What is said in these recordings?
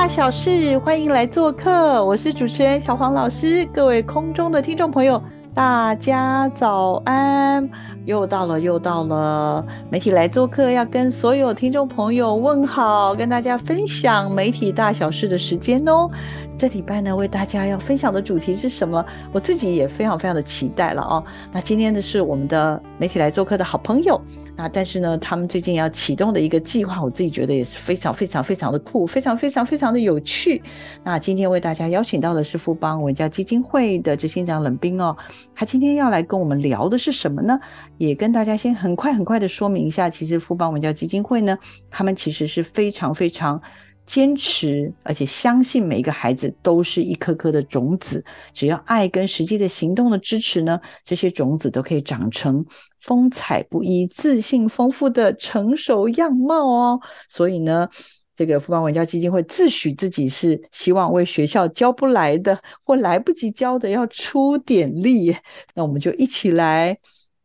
大小事，欢迎来做客，我是主持人小黄老师。各位空中的听众朋友，大家早安！又到了，又到了，媒体来做客，要跟所有听众朋友问好，跟大家分享媒体大小事的时间哦。这礼拜呢，为大家要分享的主题是什么？我自己也非常非常的期待了哦。那今天的是我们的媒体来做客的好朋友。那但是呢，他们最近要启动的一个计划，我自己觉得也是非常非常非常的酷，非常非常非常的有趣。那今天为大家邀请到的是富邦文教基金会的执行长冷冰哦，他今天要来跟我们聊的是什么呢？也跟大家先很快很快的说明一下，其实富邦文教基金会呢，他们其实是非常非常。坚持，而且相信每一个孩子都是一颗颗的种子，只要爱跟实际的行动的支持呢，这些种子都可以长成风采不一、自信丰富的成熟样貌哦。所以呢，这个富邦文教基金会自诩自己是希望为学校教不来的或来不及教的要出点力，那我们就一起来。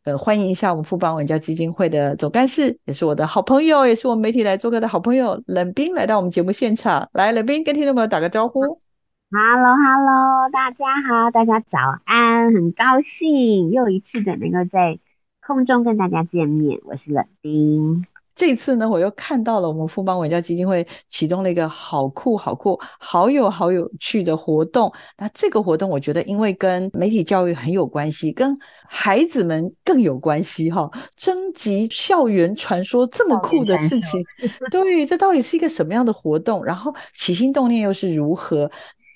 呃，欢迎一下我们富邦文教基金会的总干事，也是我的好朋友，也是我们媒体来做客的好朋友冷冰，来到我们节目现场。来，冷冰跟听众朋友打个招呼。Hello，Hello，大家好，大家早安，很高兴又一次的能够在空中跟大家见面，我是冷冰。这次呢，我又看到了我们富邦文教基金会启动了一个好酷、好酷、好有好有趣的活动。那这个活动，我觉得因为跟媒体教育很有关系，跟孩子们更有关系哈。征集校园传说这么酷的事情，对，这到底是一个什么样的活动？然后起心动念又是如何？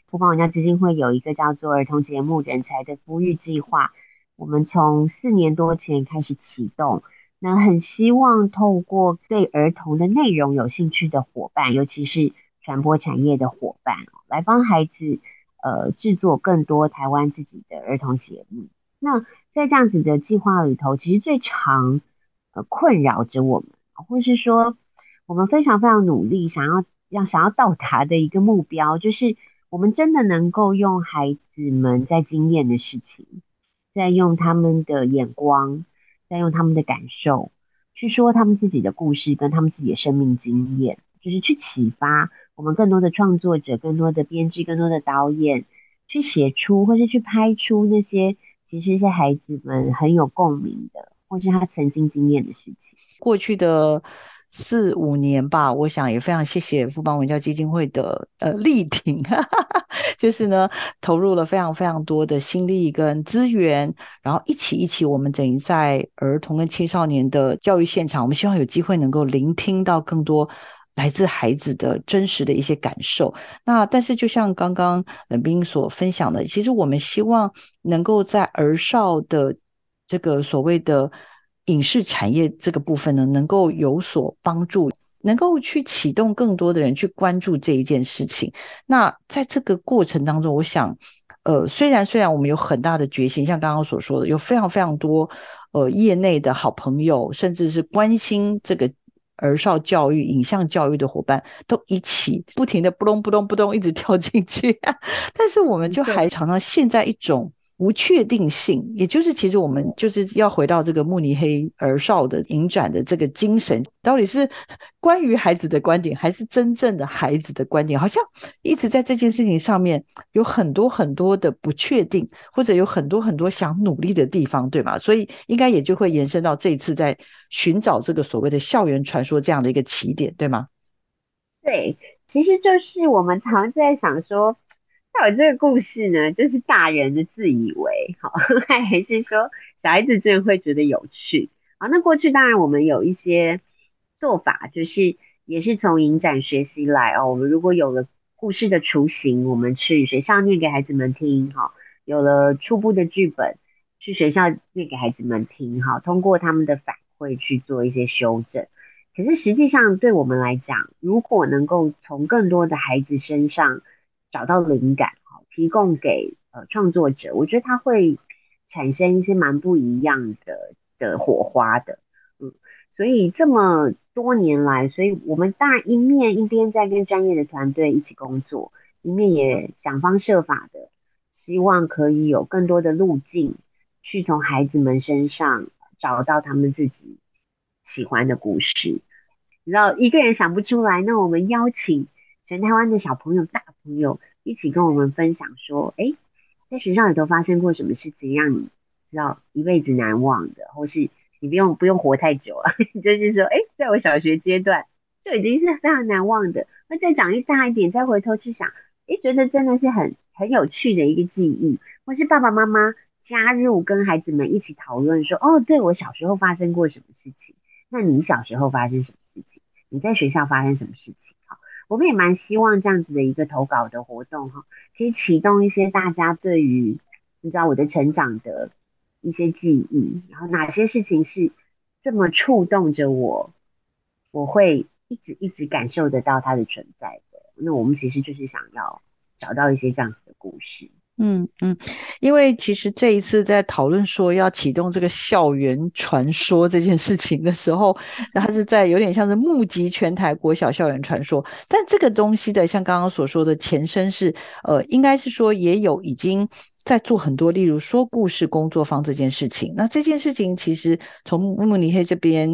富邦文教基金会有一个叫做儿童节目人才的孵育计划，我们从四年多前开始启动。那很希望透过对儿童的内容有兴趣的伙伴，尤其是传播产业的伙伴，来帮孩子呃制作更多台湾自己的儿童节目。那在这样子的计划里头，其实最常呃困扰着我们，或是说我们非常非常努力想要要想要到达的一个目标，就是我们真的能够用孩子们在经验的事情，在用他们的眼光。再用他们的感受去说他们自己的故事，跟他们自己的生命经验，就是去启发我们更多的创作者、更多的编剧、更多的导演，去写出或是去拍出那些其实是孩子们很有共鸣的，或是他曾经经验的事情。过去的。四五年吧，我想也非常谢谢富邦文教基金会的呃力挺，就是呢投入了非常非常多的心力跟资源，然后一起一起，我们等于在儿童跟青少年的教育现场，我们希望有机会能够聆听到更多来自孩子的真实的一些感受。那但是就像刚刚冷冰所分享的，其实我们希望能够在儿少的这个所谓的。影视产业这个部分呢，能够有所帮助，能够去启动更多的人去关注这一件事情。那在这个过程当中，我想，呃，虽然虽然我们有很大的决心，像刚刚所说的，有非常非常多呃业内的好朋友，甚至是关心这个儿少教育、影像教育的伙伴，都一起不停的扑咚扑咚扑咚一直 跳进去，但是我们就还常常陷在一种。无确定性，也就是其实我们就是要回到这个慕尼黑儿少的影展的这个精神，到底是关于孩子的观点，还是真正的孩子的观点？好像一直在这件事情上面有很多很多的不确定，或者有很多很多想努力的地方，对吗？所以应该也就会延伸到这一次在寻找这个所谓的校园传说这样的一个起点，对吗？对，其实就是我们常在想说。到底这个故事呢，就是大人的自以为好，还是说小孩子真的会觉得有趣？好，那过去当然我们有一些做法，就是也是从影展学习来哦。我们如果有了故事的雏形，我们去学校念给孩子们听，哈，有了初步的剧本，去学校念给孩子们听，哈，通过他们的反馈去做一些修正。可是实际上，对我们来讲，如果能够从更多的孩子身上找到灵感，提供给呃创作者，我觉得他会产生一些蛮不一样的的火花的，嗯，所以这么多年来，所以我们当然一面一边在跟专业的团队一起工作，一面也想方设法的，希望可以有更多的路径。去从孩子们身上找到他们自己喜欢的故事，你知道一个人想不出来，那我们邀请全台湾的小朋友、大朋友一起跟我们分享，说：哎，在学校里头发生过什么事情让你知道一辈子难忘的，或是你不用不用活太久了，就是说，哎，在我小学阶段就已经是非常难忘的。那再长一大一点，再回头去想，哎，觉得真的是很很有趣的一个记忆，或是爸爸妈妈。加入跟孩子们一起讨论说，哦，对我小时候发生过什么事情？那你小时候发生什么事情？你在学校发生什么事情？我们也蛮希望这样子的一个投稿的活动哈，可以启动一些大家对于你知道我的成长的一些记忆，然后哪些事情是这么触动着我，我会一直一直感受得到它的存在的。那我们其实就是想要找到一些这样子的故事。嗯嗯，因为其实这一次在讨论说要启动这个校园传说这件事情的时候，那它是在有点像是募集全台国小校园传说，但这个东西的像刚刚所说的前身是，呃，应该是说也有已经。在做很多，例如说故事工作坊这件事情。那这件事情其实从慕尼黑这边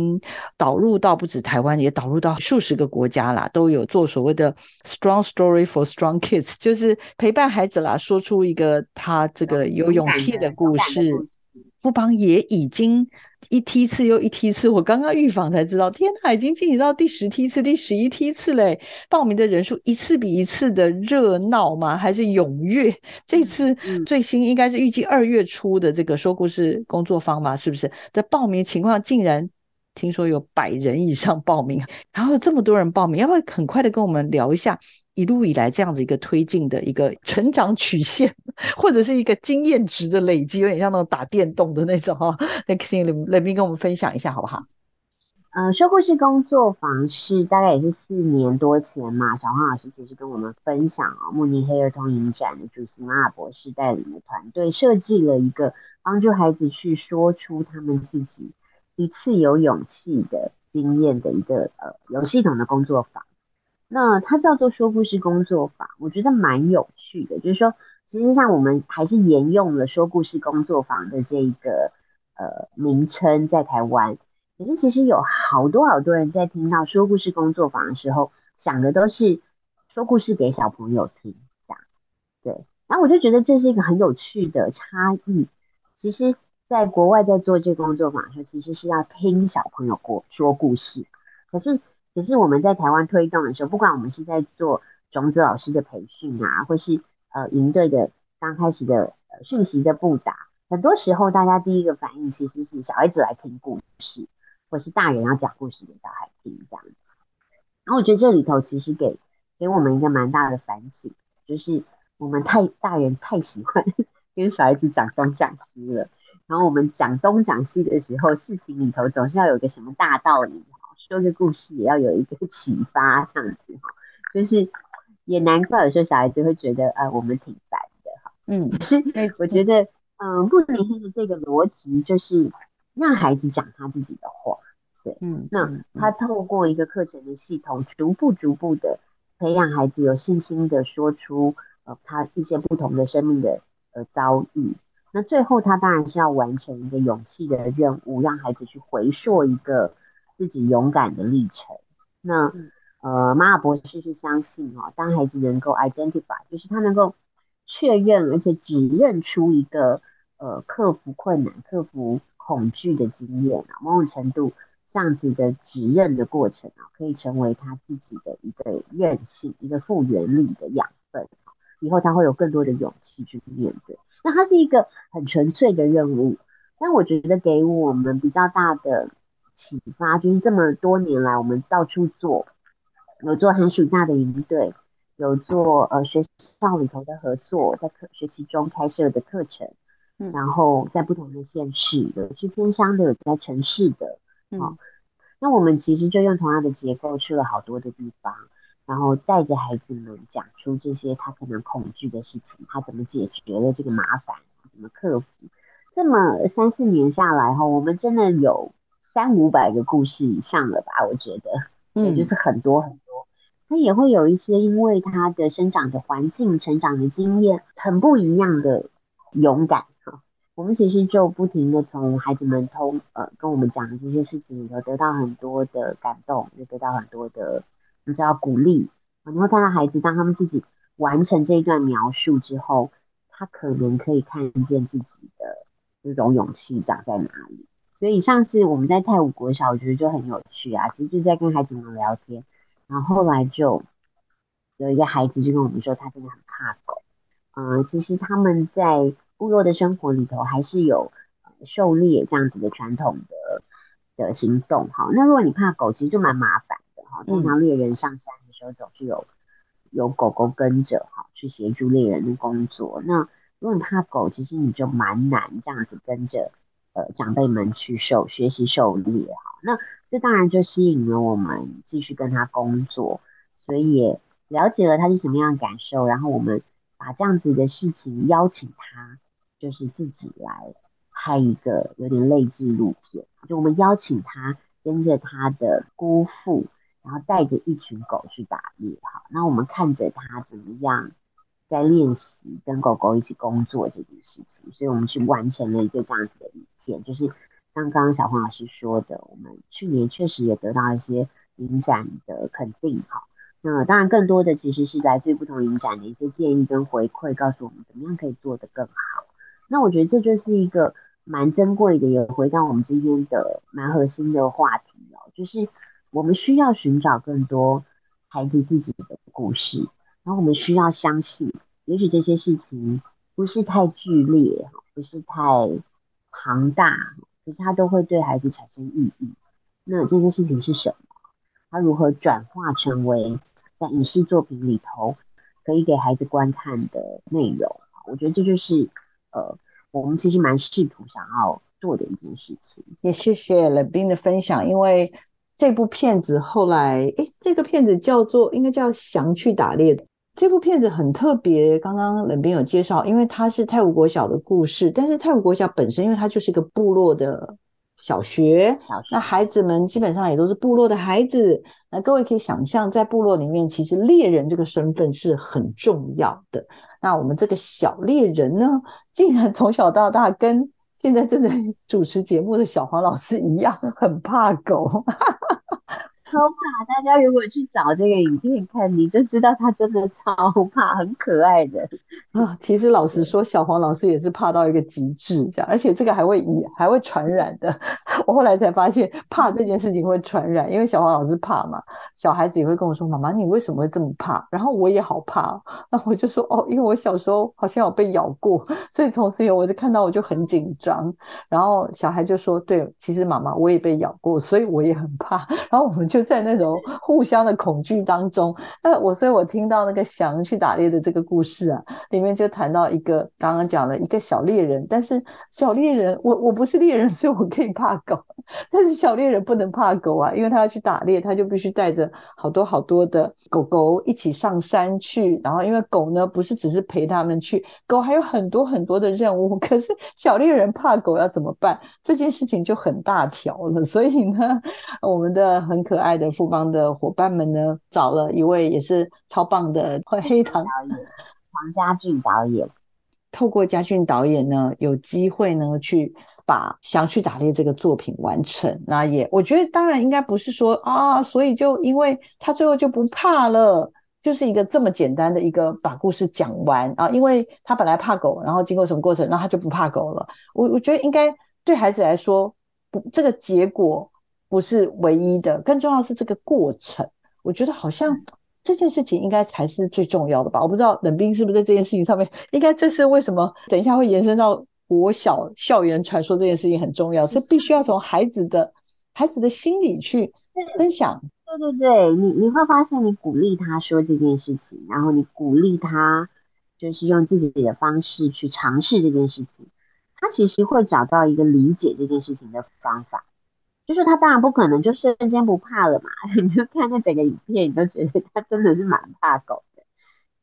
导入到不止台湾，也导入到数十个国家啦，都有做所谓的 Strong Story for Strong Kids，就是陪伴孩子啦，说出一个他这个有勇气的故事。富邦也已经一梯次又一梯次，我刚刚预防才知道，天哪，已经进行到第十梯次、第十一梯次嘞！报名的人数一次比一次的热闹吗？还是踊跃？这次最新应该是预计二月初的这个说故事工作坊嘛？是不是？的报名情况竟然听说有百人以上报名，然后这么多人报名，要不要很快的跟我们聊一下？一路以来这样子一个推进的一个成长曲线，或者是一个经验值的累积，有点像那种打电动的那种哈。那请雷斌跟我们分享一下好不好？呃，说故事工作坊是大概也是四年多前嘛，小黄老师其实跟我们分享啊，慕尼黑儿童影展的主席马尔博士带领的团队设计了一个帮助孩子去说出他们自己一次有勇气的经验的一个呃有系统的工作坊。那它叫做说故事工作坊，我觉得蛮有趣的。就是说，其实像我们还是沿用了说故事工作坊的这一个呃名称在台湾，可是其实有好多好多人在听到说故事工作坊的时候，想的都是说故事给小朋友听，这样对。然后我就觉得这是一个很有趣的差异。其实，在国外在做这个工作坊的时候，其实是要听小朋友过说故事，可是。可是我们在台湾推动的时候，不管我们是在做种子老师的培训啊，或是呃营队的刚开始的讯息的布达，很多时候大家第一个反应其实是小孩子来听故事，或是大人要讲故事给小孩听这样。然后我觉得这里头其实给给我们一个蛮大的反省，就是我们太大人太喜欢跟小孩子讲东讲西了，然后我们讲东讲西的时候，事情里头总是要有个什么大道理。说个故事也要有一个启发，这样子哈，就是也难怪有时候小孩子会觉得，呃，我们挺烦的哈。嗯，我觉得，嗯，不尼黑的这个逻辑就是让孩子讲他自己的话，对，嗯，那他透过一个课程的系统，逐步逐步的培养孩子有信心的说出，呃，他一些不同的生命的呃遭遇。那最后他当然是要完成一个勇气的任务，让孩子去回溯一个。自己勇敢的历程。那呃，马尔博士是相信哦，当孩子能够 identify，就是他能够确认而且指认出一个呃克服困难、克服恐惧的经验啊，某种程度这样子的指认的过程啊，可以成为他自己的一个韧性、一个复原力的养分。以后他会有更多的勇气去面对。那它是一个很纯粹的任务，但我觉得给我们比较大的。启发就是这么多年来，我们到处做，有做寒暑假的营队，有做呃学校里头的合作，在课学习中开设的课程，然后在不同的县市，有去偏乡的，有在城市的，嗯，那我们其实就用同样的结构去了好多的地方，然后带着孩子们讲出这些他可能恐惧的事情，他怎么解决了这个麻烦，怎么克服。这么三四年下来哈，我们真的有三五百个故事以上了吧？我觉得，嗯，就是很多很多。他也会有一些因为他的生长的环境、成长的经验很不一样的勇敢哈。我们其实就不停的从孩子们通呃跟我们讲的这些事情里头得到很多的感动，也得到很多的你知道鼓励。然后看到孩子当他们自己完成这一段描述之后，他可能可以看见自己的这种勇气长在哪里。所以上次我们在泰武国小，我觉得就很有趣啊，其实就在跟孩子们聊天，然后后来就有一个孩子就跟我们说，他真的很怕狗。嗯，其实他们在。部落的生活里头还是有狩猎这样子的传统的的行动哈。那如果你怕狗，其实就蛮麻烦的哈。通常猎人上山的时候总是有有狗狗跟着哈，去协助猎人的工作。那如果你怕狗，其实你就蛮难这样子跟着呃长辈们去狩学习狩猎哈。那这当然就吸引了我们继续跟他工作，所以也了解了他是什么样的感受，然后我们把这样子的事情邀请他。就是自己来拍一个有点类纪录片，就我们邀请他跟着他的姑父，然后带着一群狗去打猎，哈，那我们看着他怎么样在练习跟狗狗一起工作这件事情，所以我们去完成了一个这样子的影片，就是像刚刚小黄老师说的，我们去年确实也得到一些影展的肯定，哈，那当然更多的其实是来自于不同影展的一些建议跟回馈，告诉我们怎么样可以做得更好。那我觉得这就是一个蛮珍贵的，也回到我们今天的蛮核心的话题哦，就是我们需要寻找更多孩子自己的故事，然后我们需要相信，也许这些事情不是太剧烈，不是太庞大，可是它都会对孩子产生意义。那这些事情是什么？它如何转化成为在影视作品里头可以给孩子观看的内容？我觉得这就是。呃，我们其实蛮试图想要做的一件事情，也谢谢冷冰的分享。因为这部片子后来，哎，这个片子叫做应该叫《翔去打猎》。这部片子很特别，刚刚冷冰有介绍，因为它是泰武国小的故事，但是泰武国小本身，因为它就是一个部落的。小学，那孩子们基本上也都是部落的孩子。那各位可以想象，在部落里面，其实猎人这个身份是很重要的。那我们这个小猎人呢，竟然从小到大跟现在正在主持节目的小黄老师一样，很怕狗。超怕！大家如果去找这个影片看，你就知道他真的超怕，很可爱的啊。其实老实说，小黄老师也是怕到一个极致，这样，而且这个还会以还会传染的。我后来才发现，怕这件事情会传染，因为小黄老师怕嘛，小孩子也会跟我说：“妈妈，你为什么会这么怕？”然后我也好怕，那我就说：“哦，因为我小时候好像有被咬过，所以从此以后我就看到我就很紧张。”然后小孩就说：“对，其实妈妈我也被咬过，所以我也很怕。”然后我们就。在那种互相的恐惧当中，那我所以，我听到那个翔去打猎的这个故事啊，里面就谈到一个刚刚讲了一个小猎人，但是小猎人，我我不是猎人，所以我可以怕狗，但是小猎人不能怕狗啊，因为他要去打猎，他就必须带着好多好多的狗狗一起上山去，然后因为狗呢不是只是陪他们去，狗还有很多很多的任务，可是小猎人怕狗要怎么办？这件事情就很大条了，所以呢，我们的很可爱。爱的富邦的伙伴们呢，找了一位也是超棒的 黑糖导演黄家俊导演。透过家俊导演呢，有机会呢去把《想去打猎》这个作品完成。那也我觉得，当然应该不是说啊，所以就因为他最后就不怕了，就是一个这么简单的一个把故事讲完啊。因为他本来怕狗，然后经过什么过程，然后他就不怕狗了。我我觉得应该对孩子来说，不这个结果。不是唯一的，更重要的是这个过程。我觉得好像这件事情应该才是最重要的吧。我不知道冷冰是不是在这件事情上面，应该这是为什么？等一下会延伸到国小校园传说这件事情很重要，是必须要从孩子的孩子的心理去分享。对对对，你你会发现，你鼓励他说这件事情，然后你鼓励他就是用自己的方式去尝试这件事情，他其实会找到一个理解这件事情的方法。就是他当然不可能就瞬间不怕了嘛，你就看那整个影片，你都觉得他真的是蛮怕狗的。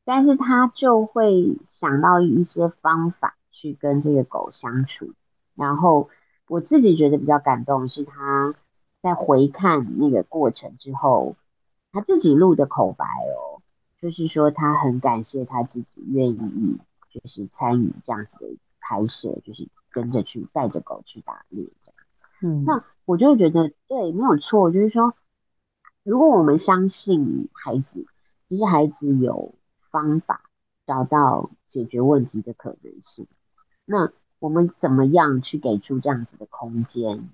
但是他就会想到一些方法去跟这个狗相处。然后我自己觉得比较感动是他在回看那个过程之后，他自己录的口白哦，就是说他很感谢他自己愿意就是参与这样子的拍摄，就是跟着去带着狗去打猎这样。嗯，那。我就会觉得对，没有错。就是说，如果我们相信孩子，其实孩子有方法找到解决问题的可能性。那我们怎么样去给出这样子的空间，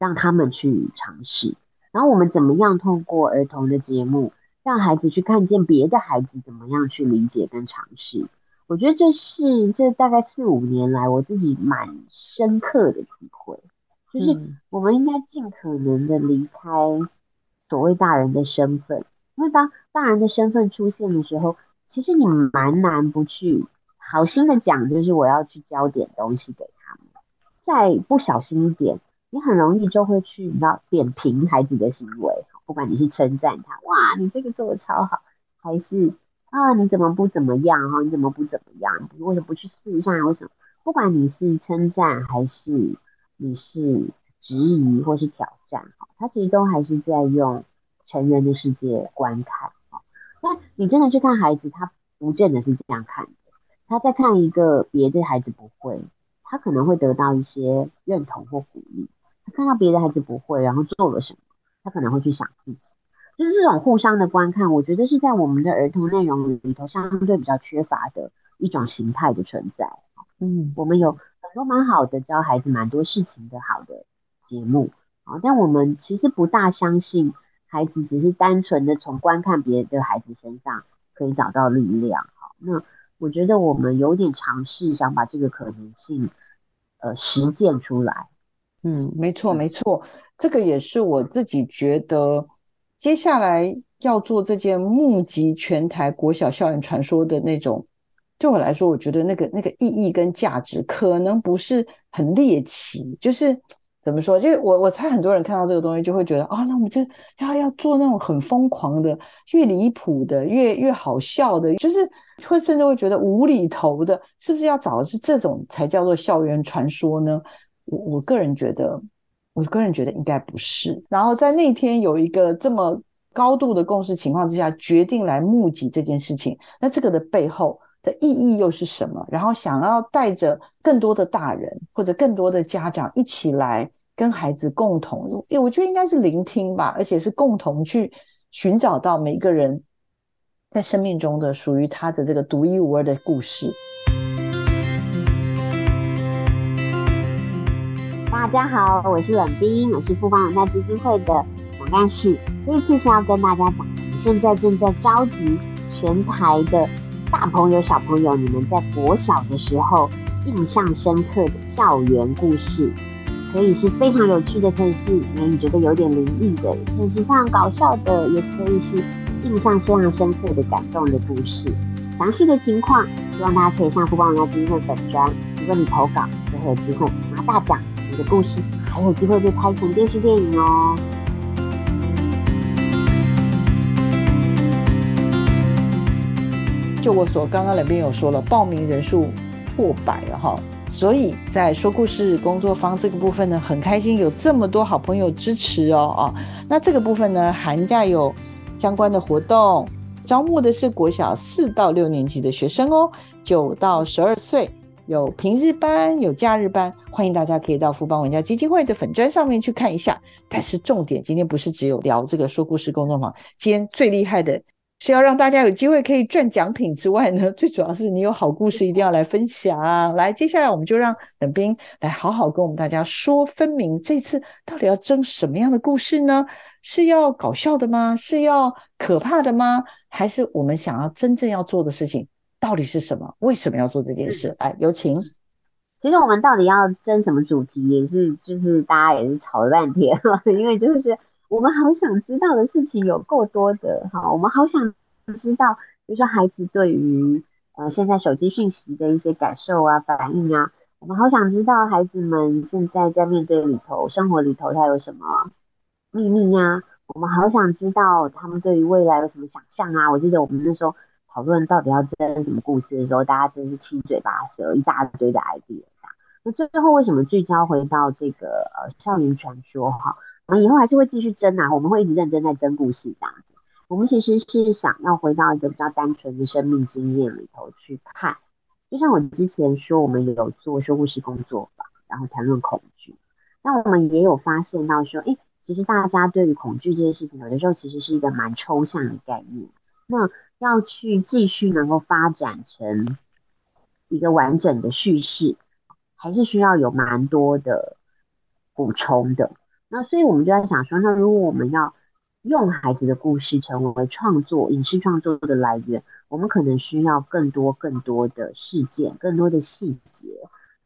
让他们去尝试？然后我们怎么样通过儿童的节目，让孩子去看见别的孩子怎么样去理解跟尝试？我觉得这是这大概四五年来我自己蛮深刻的体会。就是我们应该尽可能的离开所谓大人的身份，因为当大人的身份出现的时候，其实你蛮难不去好心的讲，就是我要去教点东西给他们。再不小心一点，你很容易就会去你知道点评孩子的行为，不管你是称赞他，哇，你这个做的超好，还是啊你怎么不怎么样哈，你怎么不怎么样？为什么不去试一下？为什么？不管你是称赞还是。你是质疑或是挑战，哈，他其实都还是在用成人的世界观看，哈。但你真的去看孩子，他不见得是这样看的。他在看一个别的孩子不会，他可能会得到一些认同或鼓励。他看到别的孩子不会，然后做了什么，他可能会去想自己。就是这种互相的观看，我觉得是在我们的儿童内容里头相对比较缺乏的一种形态的存在。嗯，我们有。都蛮好的，教孩子蛮多事情的好的节目啊，但我们其实不大相信孩子只是单纯的从观看别的孩子身上可以找到力量。好，那我觉得我们有点尝试想把这个可能性呃实践出来。嗯，没错没错，这个也是我自己觉得接下来要做这件募集全台国小校园传说的那种。对我来说，我觉得那个那个意义跟价值可能不是很猎奇，就是怎么说？就是我我猜很多人看到这个东西就会觉得啊，那我们这要要做那种很疯狂的、越离谱的、越越好笑的，就是会甚至会觉得无厘头的，是不是要找的是这种才叫做校园传说呢？我我个人觉得，我个人觉得应该不是。然后在那天有一个这么高度的共识情况之下，决定来募集这件事情，那这个的背后。的意义又是什么？然后想要带着更多的大人或者更多的家长一起来跟孩子共同，我觉得应该是聆听吧，而且是共同去寻找到每个人在生命中的属于他的这个独一无二的故事。大家好，我是冷冰，我是富邦文化基金会的总干事。这次是要跟大家讲，现在正在召集全台的。大朋友、小朋友，你们在国小的时候印象深刻的校园故事，可以是非常有趣的，可以是你觉得有点灵异的，可以是非常搞笑的，也可以是印象非常深刻的感动的故事。详细的情况，希望大家可以上富邦人家基金会粉专，如果你投稿，就会有机会拿大奖，你的故事还有机会被拍成电视电影哦。就我所刚刚那边有说了，报名人数破百了哈，所以在说故事工作坊这个部分呢，很开心有这么多好朋友支持哦啊。那这个部分呢，寒假有相关的活动，招募的是国小四到六年级的学生哦，九到十二岁，有平日班，有假日班，欢迎大家可以到福邦文教基金会的粉砖上面去看一下。但是重点今天不是只有聊这个说故事工作坊，今天最厉害的。是要让大家有机会可以赚奖品之外呢，最主要是你有好故事一定要来分享。来，接下来我们就让冷冰来好好跟我们大家说分明，这次到底要争什么样的故事呢？是要搞笑的吗？是要可怕的吗？还是我们想要真正要做的事情到底是什么？为什么要做这件事？来，有请。其实我们到底要争什么主题，也是就是大家也是吵了半天，因为就是。我们好想知道的事情有够多的哈，我们好想知道，比如说孩子对于呃现在手机讯息的一些感受啊、反应啊，我们好想知道孩子们现在在面对里头生活里头他有什么秘密呀？我们好想知道他们对于未来有什么想象啊！我记得我们那时候讨论到底要编什么故事的时候，大家真是七嘴八舌，一大堆的 idea。那最后为什么聚焦回到这个呃校园传说哈？我们以后还是会继续争啊，我们会一直认真在争故事这样子。我们其实是想要回到一个比较单纯的生命经验里头去看。就像我之前说，我们有做说故事工作坊，然后谈论恐惧。那我们也有发现到说，哎，其实大家对于恐惧这件事情，有的时候其实是一个蛮抽象的概念。那要去继续能够发展成一个完整的叙事，还是需要有蛮多的补充的。那所以我们就在想说，那如果我们要用孩子的故事成为创作、影视创作的来源，我们可能需要更多、更多的事件、更多的细节、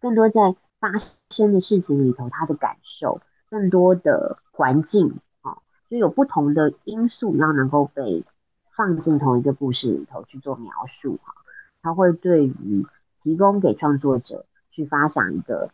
更多在发生的事情里头他的感受、更多的环境啊，就有不同的因素要能够被放进同一个故事里头去做描述哈，它会对于提供给创作者去发想一个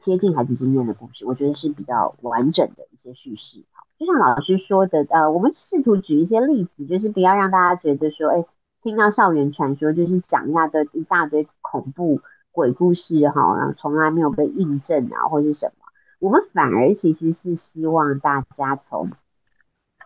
贴近孩子经验的故事，我觉得是比较完整的一些叙事。就像老师说的，呃，我们试图举一些例子，就是不要让大家觉得说，哎，听到校园传说就是讲一下的一大堆恐怖鬼故事哈，然后从来没有被印证啊，或是什么。我们反而其实是希望大家从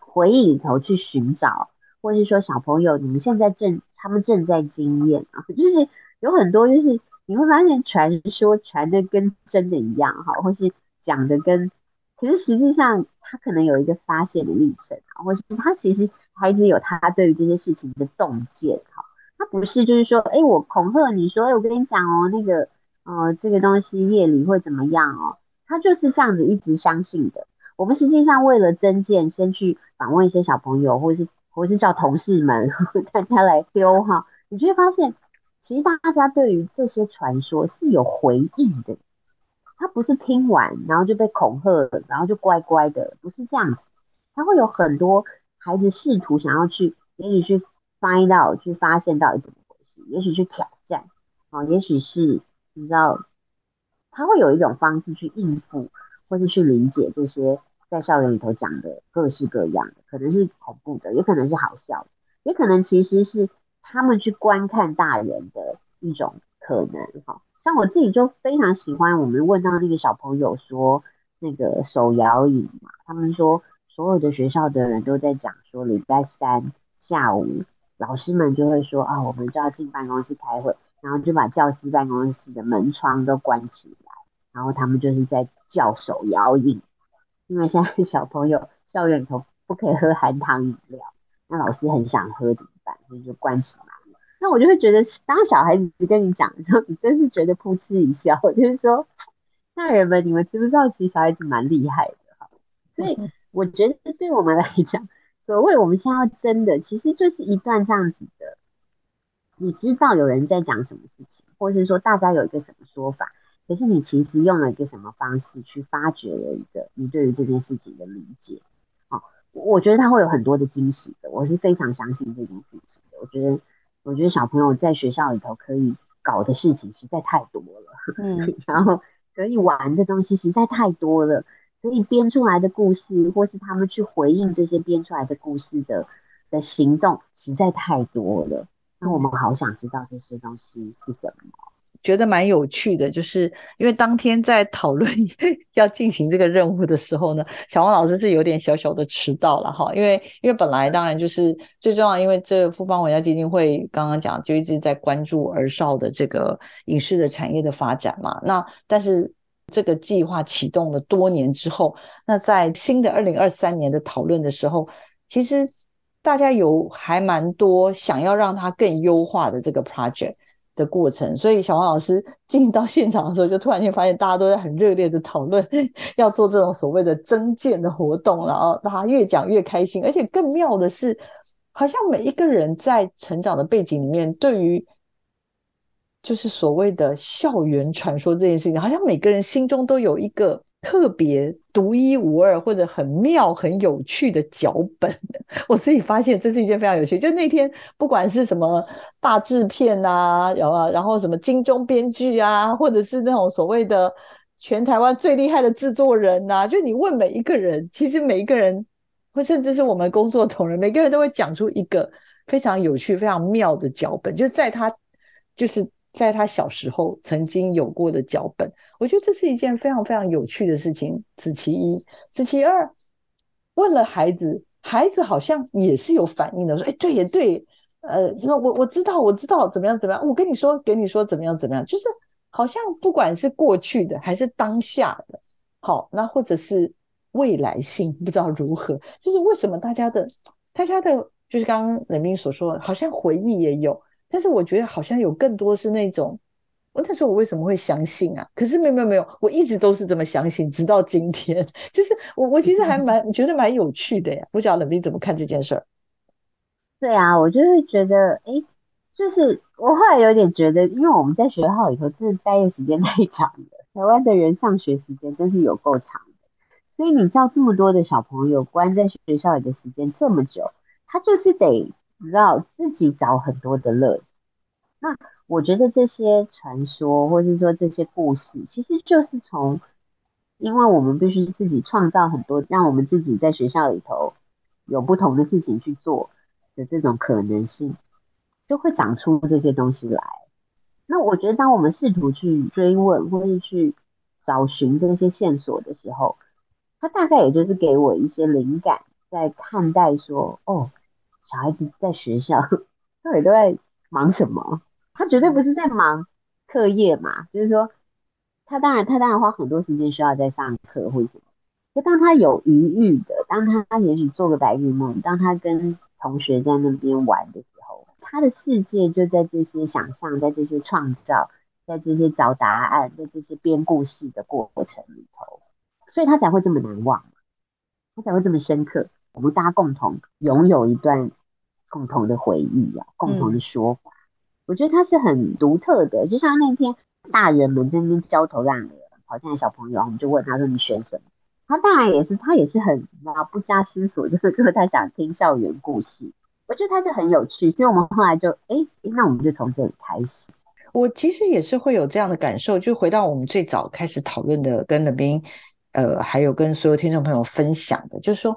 回忆里头去寻找，或是说小朋友，你们现在正他们正在经验啊，就是有很多就是你会发现传说传的跟真的一样哈，或是讲的跟。可是实际上，他可能有一个发现的历程，或是他其实孩子有他对于这些事情的洞见哈，他不是就是说，哎，我恐吓你说，哎，我跟你讲哦，那个，呃，这个东西夜里会怎么样哦，他就是这样子一直相信的。我们实际上为了增见，先去访问一些小朋友，或是或是叫同事们，大家来丢哈，你就会发现，其实大家对于这些传说是有回应的。他不是听完然后就被恐吓，然后就乖乖的，不是这样。他会有很多孩子试图想要去，也许去 find out，去发现到底怎么回事，也许去挑战，哦，也许是你知道，他会有一种方式去应付，或是去理解这些在校园里头讲的各式各样的，可能是恐怖的，也可能是好笑的，也可能其实是他们去观看大人的一种可能，哈。像我自己就非常喜欢，我们问到那个小朋友说那个手摇椅嘛，他们说所有的学校的人都在讲说礼拜三下午，老师们就会说啊，我们就要进办公室开会，然后就把教师办公室的门窗都关起来，然后他们就是在叫手摇椅，因为现在小朋友校园头不可以喝含糖饮料，那老师很想喝怎么办？所以就关起来。那我就会觉得，当小孩子跟你讲的时候，你真是觉得噗嗤一笑。就是说，大人们，你们知不知道，其实小孩子蛮厉害的哈。所以我觉得，对我们来讲，所谓我们现在要争的，其实就是一段这样子的。你知道有人在讲什么事情，或是说大家有一个什么说法，可是你其实用了一个什么方式去发掘了一个你对于这件事情的理解。好，我觉得他会有很多的惊喜的。我是非常相信这件事情的。我觉得。我觉得小朋友在学校里头可以搞的事情实在太多了，嗯，然后可以玩的东西实在太多了，可以编出来的故事，或是他们去回应这些编出来的故事的的行动实在太多了。那我们好想知道这些东西是什么。觉得蛮有趣的，就是因为当天在讨论 要进行这个任务的时候呢，小王老师是有点小小的迟到了哈，因为因为本来当然就是最重要，因为这复方文教基金会刚刚讲就一直在关注儿少的这个影视的产业的发展嘛，那但是这个计划启动了多年之后，那在新的二零二三年的讨论的时候，其实大家有还蛮多想要让它更优化的这个 project。的过程，所以小王老师进到现场的时候，就突然间发现大家都在很热烈的讨论 要做这种所谓的征建的活动，然后大家越讲越开心，而且更妙的是，好像每一个人在成长的背景里面，对于就是所谓的校园传说这件事情，好像每个人心中都有一个特别独一无二或者很妙、很有趣的脚本，我自己发现这是一件非常有趣。就那天不管是什么大制片啊，然后然后什么金钟编剧啊，或者是那种所谓的全台湾最厉害的制作人呐，就你问每一个人，其实每一个人，或甚至是我们工作同仁，每个人都会讲出一个非常有趣、非常妙的脚本，就是在他就是。在他小时候曾经有过的脚本，我觉得这是一件非常非常有趣的事情。此其一，此其二，问了孩子，孩子好像也是有反应的，说：“哎，对也对，呃，我我知道，我知道怎么样怎么样。我跟你说，给你说怎么样怎么样，就是好像不管是过去的还是当下的，好，那或者是未来性，不知道如何。就是为什么大家的大家的，就是刚刚冷冰所说，好像回忆也有。”但是我觉得好像有更多是那种，我那时候我为什么会相信啊？可是没有没有没有，我一直都是这么相信，直到今天。就是我我其实还蛮觉得蛮有趣的呀。不晓得冷冰怎么看这件事儿？对啊，我就会觉得，哎，就是我后来有点觉得，因为我们在学校里头真的待的时间 太长了，台湾的人上学时间真是有够长的，所以你叫这么多的小朋友关在学校里的时间这么久，他就是得。你知道自己找很多的乐子，那我觉得这些传说，或者是说这些故事，其实就是从，因为我们必须自己创造很多，让我们自己在学校里头有不同的事情去做的这种可能性，就会长出这些东西来。那我觉得，当我们试图去追问，或是去找寻这些线索的时候，它大概也就是给我一些灵感，在看待说，哦。小孩子在学校到底都在忙什么？他绝对不是在忙课业嘛。就是说，他当然他当然花很多时间需要在上课或者什么。就当他有余裕的，当他也许做个白日梦，当他跟同学在那边玩的时候，他的世界就在这些想象，在这些创造，在这些找答案，在这些编故事的过程里头，所以他才会这么难忘，他才会这么深刻。我们大家共同拥有一段。共同的回忆啊，共同的说法，我觉得它是很独特的。就像那天大人们在那边焦头烂额，好像小朋友，我们就问他说：“你选什么？”他当然也是，他也是很啊不加思索，就是说他想听校园故事。我觉得他就很有趣，所以我们后来就哎，那我们就从这里开始。我其实也是会有这样的感受，就回到我们最早开始讨论的，跟那边呃，还有跟所有听众朋友分享的，就是说。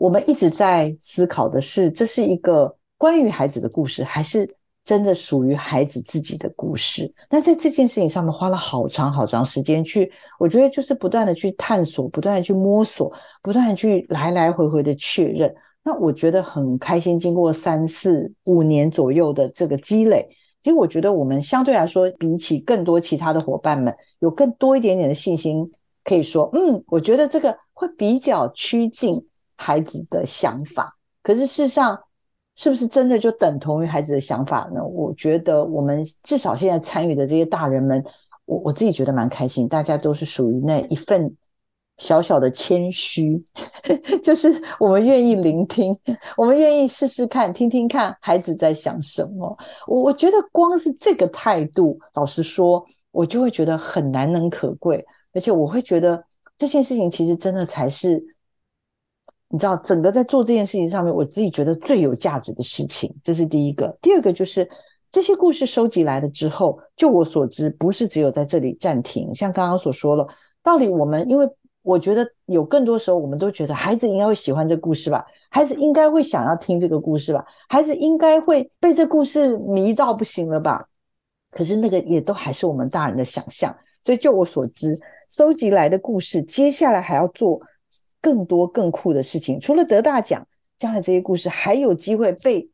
我们一直在思考的是，这是一个关于孩子的故事，还是真的属于孩子自己的故事？那在这件事情上面花了好长好长时间去，我觉得就是不断的去探索，不断的去摸索，不断的去来来回回的确认。那我觉得很开心，经过三四五年左右的这个积累，其实我觉得我们相对来说，比起更多其他的伙伴们，有更多一点点的信心，可以说，嗯，我觉得这个会比较趋近。孩子的想法，可是事实上，是不是真的就等同于孩子的想法呢？我觉得我们至少现在参与的这些大人们，我我自己觉得蛮开心，大家都是属于那一份小小的谦虚，就是我们愿意聆听，我们愿意试试看，听听看孩子在想什么。我我觉得光是这个态度，老实说，我就会觉得很难能可贵，而且我会觉得这件事情其实真的才是。你知道，整个在做这件事情上面，我自己觉得最有价值的事情，这是第一个。第二个就是这些故事收集来了之后，就我所知，不是只有在这里暂停。像刚刚所说了，到底我们，因为我觉得有更多时候，我们都觉得孩子应该会喜欢这故事吧，孩子应该会想要听这个故事吧，孩子应该会被这故事迷到不行了吧。可是那个也都还是我们大人的想象。所以就我所知，收集来的故事，接下来还要做。更多更酷的事情，除了得大奖，将来这些故事还有机会被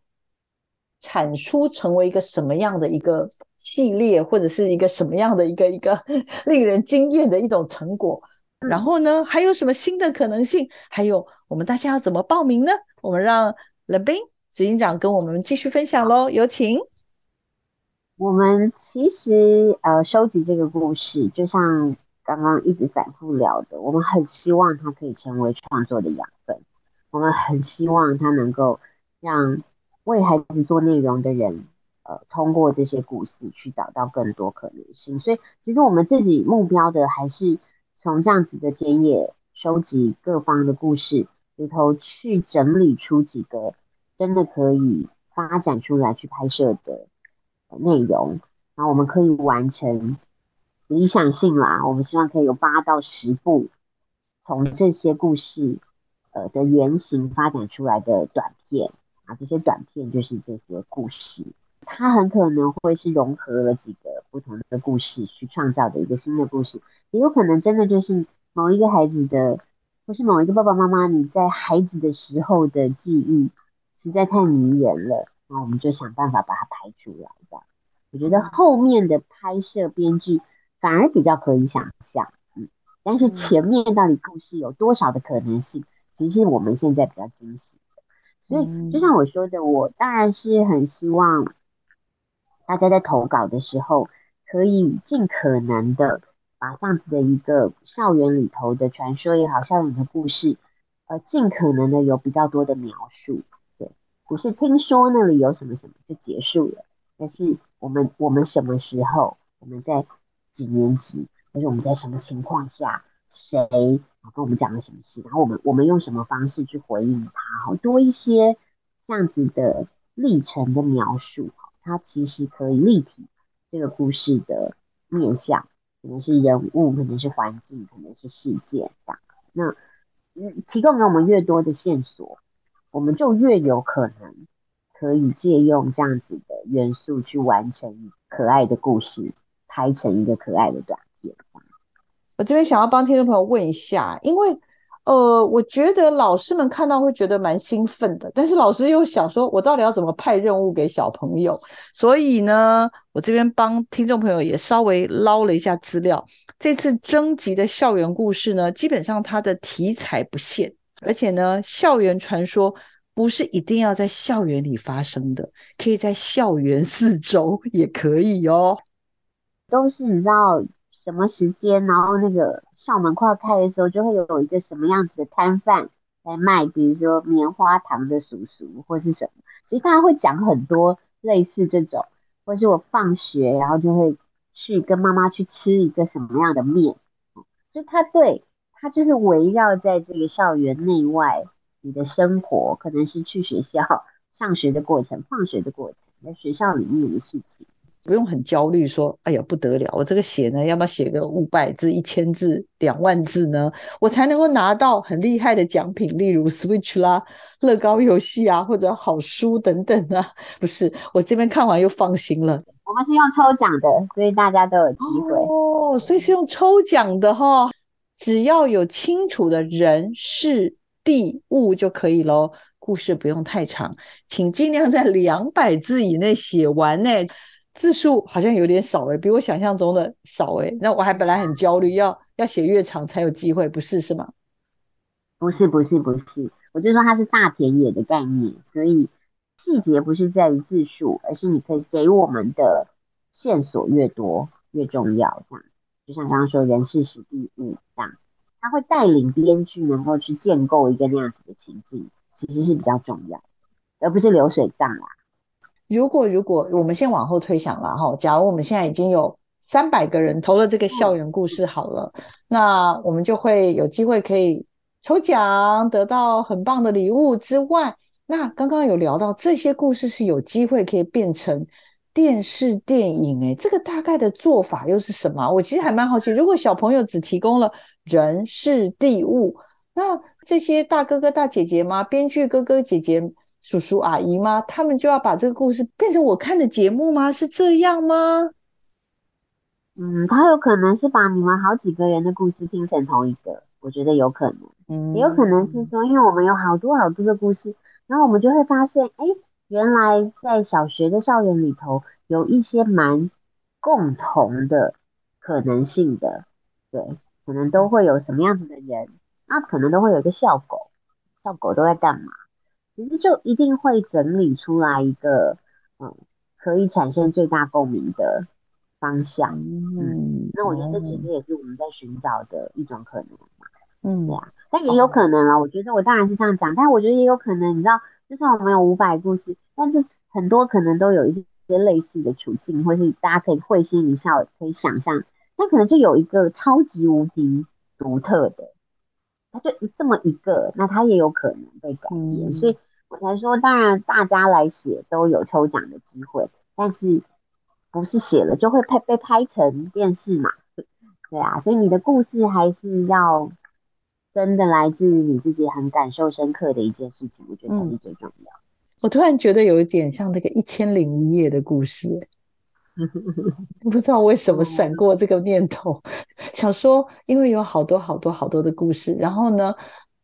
产出成为一个什么样的一个系列，或者是一个什么样的一个一个 令人惊艳的一种成果。然后呢，还有什么新的可能性？还有我们大家要怎么报名呢？我们让冷冰执行长跟我们继续分享喽，有请。我们其实呃，收集这个故事，就像。刚刚一直反复聊的，我们很希望它可以成为创作的养分，我们很希望它能够让为孩子做内容的人，呃，通过这些故事去找到更多可能性。所以，其实我们自己目标的还是从这样子的田野收集各方的故事里头去整理出几个真的可以发展出来去拍摄的内容，然后我们可以完成理想性啦，我们希望可以有八到十部从这些故事呃的原型发展出来的短片啊，这些短片就是这些故事。它很可能会是融合了几个不同的故事去创造的一个新的故事，也有可能真的就是某一个孩子的，或是某一个爸爸妈妈你在孩子的时候的记忆实在太迷人了，那我们就想办法把它拍出来。这样，我觉得后面的拍摄编剧反而比较可以想象，嗯，但是前面到底故事有多少的可能性，其实我们现在比较惊喜的。所以就像我说的，我当然是很希望。大家在投稿的时候，可以尽可能的把这样子的一个校园里头的传说也好，校园的故事，呃，尽可能的有比较多的描述，对，不是听说那里有什么什么就结束了，而是我们我们什么时候，我们在几年级，或者我们在什么情况下，谁跟我们讲了什么事，然后我们我们用什么方式去回应他，好多一些这样子的历程的描述。它其实可以立体这个故事的面向，可能是人物，可能是环境，可能是事件这样。那嗯，提供给我们越多的线索，我们就越有可能可以借用这样子的元素去完成可爱的故事，拍成一个可爱的短片。我这边想要帮听众朋友问一下，因为。呃，我觉得老师们看到会觉得蛮兴奋的，但是老师又想说，我到底要怎么派任务给小朋友？所以呢，我这边帮听众朋友也稍微捞了一下资料。这次征集的校园故事呢，基本上它的题材不限，而且呢，校园传说不是一定要在校园里发生的，可以在校园四周也可以哦。都是你知道。什么时间？然后那个校门快要开的时候，就会有一个什么样子的摊贩来卖，比如说棉花糖的叔叔或是什么。其实大家会讲很多类似这种，或是我放学然后就会去跟妈妈去吃一个什么样的面，就他对他就是围绕在这个校园内外你的生活，可能是去学校 上学的过程、放学的过程，在学校里面的事情。不用很焦虑，说：“哎呀，不得了！我这个写呢，要不要写个五百字、一千字、两万字呢？我才能够拿到很厉害的奖品，例如 Switch 啦、乐高游戏啊，或者好书等等啊。不是，我这边看完又放心了。我们是用抽奖的，所以大家都有机会哦。所以是用抽奖的哈，只要有清楚的人事地物就可以喽。故事不用太长，请尽量在两百字以内写完呢。”字数好像有点少哎，比我想象中的少哎。那我还本来很焦虑，要要写越长才有机会，不是是吗？不是不是不是，我就说它是大田野的概念，所以细节不是在于字数，而是你可以给我们的线索越多越重要。这样，就像刚刚说人事史地物这样，它会带领编剧能够去建构一个那样子的情境，其实是比较重要，而不是流水账啦。如果如果我们先往后推想了哈，假如我们现在已经有三百个人投了这个校园故事好了，那我们就会有机会可以抽奖，得到很棒的礼物之外，那刚刚有聊到这些故事是有机会可以变成电视电影，诶，这个大概的做法又是什么？我其实还蛮好奇，如果小朋友只提供了人事地物，那这些大哥哥大姐姐吗？编剧哥哥姐姐？叔叔阿姨吗？他们就要把这个故事变成我看的节目吗？是这样吗？嗯，他有可能是把你们好几个人的故事拼成同一个，我觉得有可能。嗯，也有可能是说，因为我们有好多好多的故事，然后我们就会发现，哎，原来在小学的校园里头有一些蛮共同的可能性的，对，可能都会有什么样子的人，那可能都会有一个校狗，校狗都在干嘛？其实就一定会整理出来一个，嗯，可以产生最大共鸣的方向。嗯，那我觉得这其实也是我们在寻找的一种可能嘛。嗯，对啊，但也有可能啊。我觉得我当然是这样讲，但我觉得也有可能，你知道，就算我们有五百故事，但是很多可能都有一些类似的处境，或是大家可以会心一笑，可以想象，那可能就有一个超级无敌独特的，它就这么一个，那他也有可能被改编，所以我才说，当然大家来写都有抽奖的机会，但是不是写了就会拍被拍成电视嘛？对啊，所以你的故事还是要真的来自于你自己很感受深刻的一件事情，我觉得才是最重要。我突然觉得有一点像那个一千零一夜的故事。不知道为什么闪过这个念头，想说，因为有好多好多好多的故事，然后呢，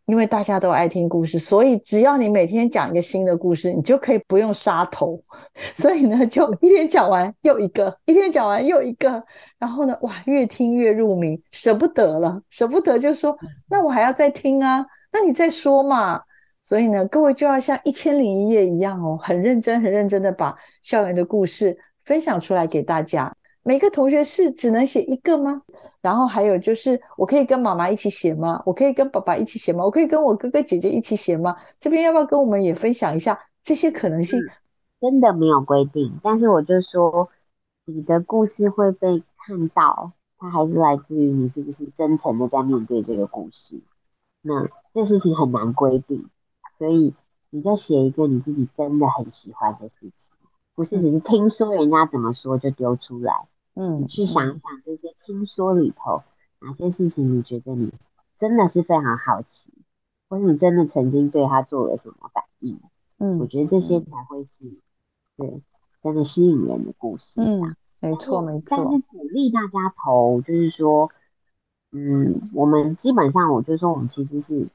因为大家都爱听故事，所以只要你每天讲一个新的故事，你就可以不用杀头，所以呢，就一天讲完又一个，一天讲完又一个，然后呢，哇，越听越入迷，舍不得了，舍不得就说，那我还要再听啊，那你再说嘛，所以呢，各位就要像一千零一夜一样哦，很认真、很认真的把校园的故事。分享出来给大家。每个同学是只能写一个吗？然后还有就是，我可以跟妈妈一起写吗？我可以跟爸爸一起写吗？我可以跟我哥哥姐姐一起写吗？这边要不要跟我们也分享一下这些可能性？真的没有规定，但是我就说，你的故事会被看到，它还是来自于你是不是真诚的在面对这个故事。那这事情很难规定，所以你就写一个你自己真的很喜欢的事情。不是只是听说人家怎么说就丢出来，嗯，你去想想这些听说里头哪些事情，你觉得你真的是非常好奇，或者你真的曾经对他做了什么反应，嗯，我觉得这些才会是对真的吸引人的故事，嗯，没错没错。但是鼓励大家投，就是说，嗯，我们基本上我就说，我们其实是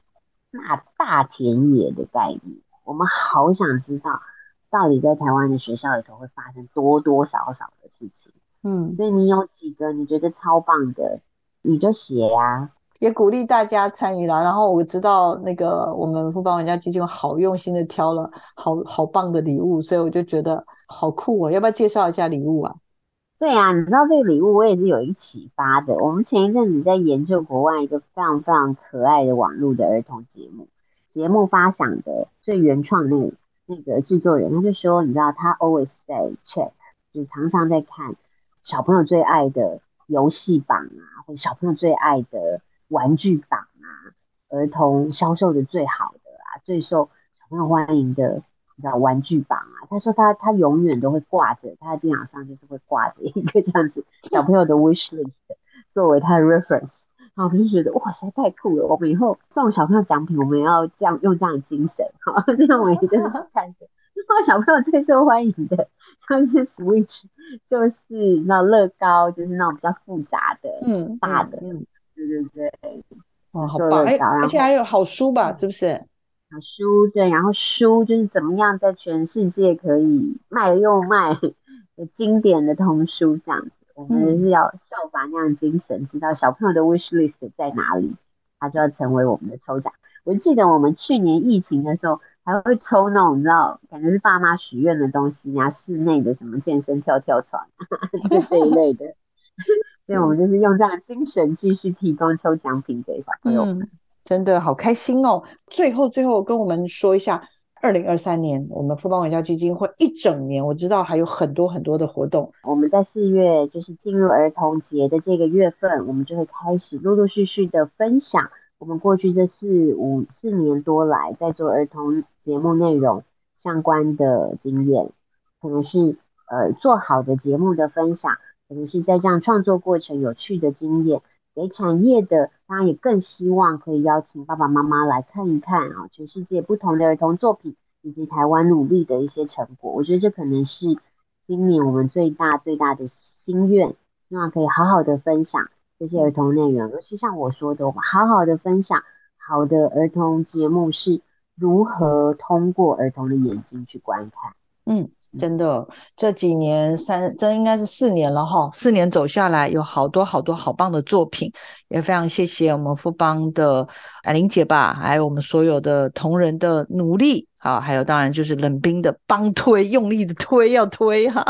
大大田野的概念，我们好想知道。到底在台湾的学校里头会发生多多少少的事情？嗯，所以你有几个你觉得超棒的，你就写呀，也鼓励大家参与啦。然后我知道那个我们富邦玩家基金会好用心的挑了好好棒的礼物，所以我就觉得好酷哦。要不要介绍一下礼物啊？对啊，你知道这个礼物我也是有一个启发的。我们前一阵子在研究国外一个非常非常可爱的网络的儿童节目，节目发想的最原创那个。那个制作人他就说，你知道他 always 在 check，就常常在看小朋友最爱的游戏榜啊，或者小朋友最爱的玩具榜啊，儿童销售的最好的啊，最受小朋友欢迎的，你知道玩具榜啊。他说他他永远都会挂着他的电脑上就是会挂着一个这样子小朋友的 wish list 作为他的 reference。然后我就觉得哇塞，太酷了！我们以后送小朋友奖品，我们要这样用这样的精神，好，这 样我也真的看着。送小朋友最受欢迎的，就是 Switch，就是那乐高，就是那种比较复杂的，嗯，大的，嗯，对对对，哇，好棒！哎，而且还有好书吧？是不是？好书，对，然后书就是怎么样在全世界可以卖又卖的经典的童书这样子。我们是要效法那样精神，知道小朋友的 wish list 在哪里，他就要成为我们的抽奖。我记得我们去年疫情的时候，还会抽那种你知道，感觉是爸妈许愿的东西呀，室内的什么健身跳跳床 这一类的。所以我们就是用这样的精神继续提供抽奖品给小朋友们，真的好开心哦！最后最后跟我们说一下。二零二三年，我们富邦文教基金会一整年，我知道还有很多很多的活动。我们在四月，就是进入儿童节的这个月份，我们就会开始陆陆续续的分享我们过去这四五四年多来在做儿童节目内容相关的经验，可能是呃做好的节目的分享，可能是在这样创作过程有趣的经验。给产业的，当然也更希望可以邀请爸爸妈妈来看一看啊，全世界不同的儿童作品，以及台湾努力的一些成果。我觉得这可能是今年我们最大最大的心愿，希望可以好好的分享这些儿童内容，尤其像我说的，我们好好的分享好的儿童节目是如何通过儿童的眼睛去观看。嗯。真的，这几年三，这应该是四年了哈。四年走下来，有好多好多好棒的作品，也非常谢谢我们富邦的艾玲姐吧，还有我们所有的同仁的努力啊，还有当然就是冷冰的帮推，用力的推要推哈。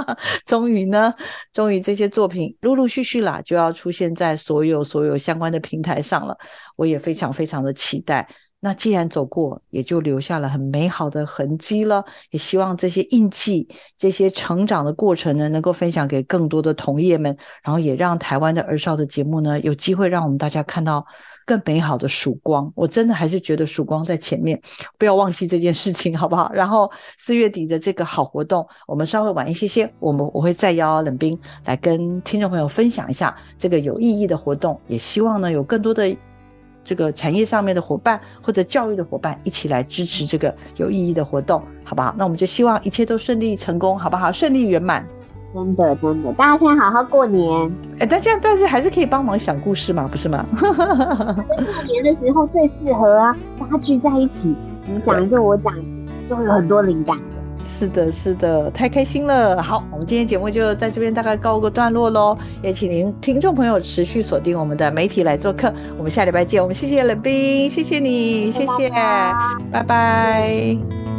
终于呢，终于这些作品陆陆续续啦，就要出现在所有所有相关的平台上了。我也非常非常的期待。那既然走过，也就留下了很美好的痕迹了。也希望这些印记、这些成长的过程呢，能够分享给更多的同业们，然后也让台湾的儿少的节目呢，有机会让我们大家看到更美好的曙光。我真的还是觉得曙光在前面，不要忘记这件事情，好不好？然后四月底的这个好活动，我们稍微晚一些些，我们我会再邀冷冰来跟听众朋友分享一下这个有意义的活动，也希望呢有更多的。这个产业上面的伙伴或者教育的伙伴一起来支持这个有意义的活动，好不好？那我们就希望一切都顺利成功，好不好？顺利圆满。真的，真的，大家现在好好过年。哎，但现在但是还是可以帮忙想故事嘛，不是吗？过年的时候最适合啊，大家聚在一起，你讲一个，我讲，就会有很多灵感。是的，是的，太开心了。好，我们今天节目就在这边大概告个段落喽。也请您听众朋友持续锁定我们的媒体来做客。我们下礼拜见。我们谢谢冷冰，谢谢你，谢谢，拜拜。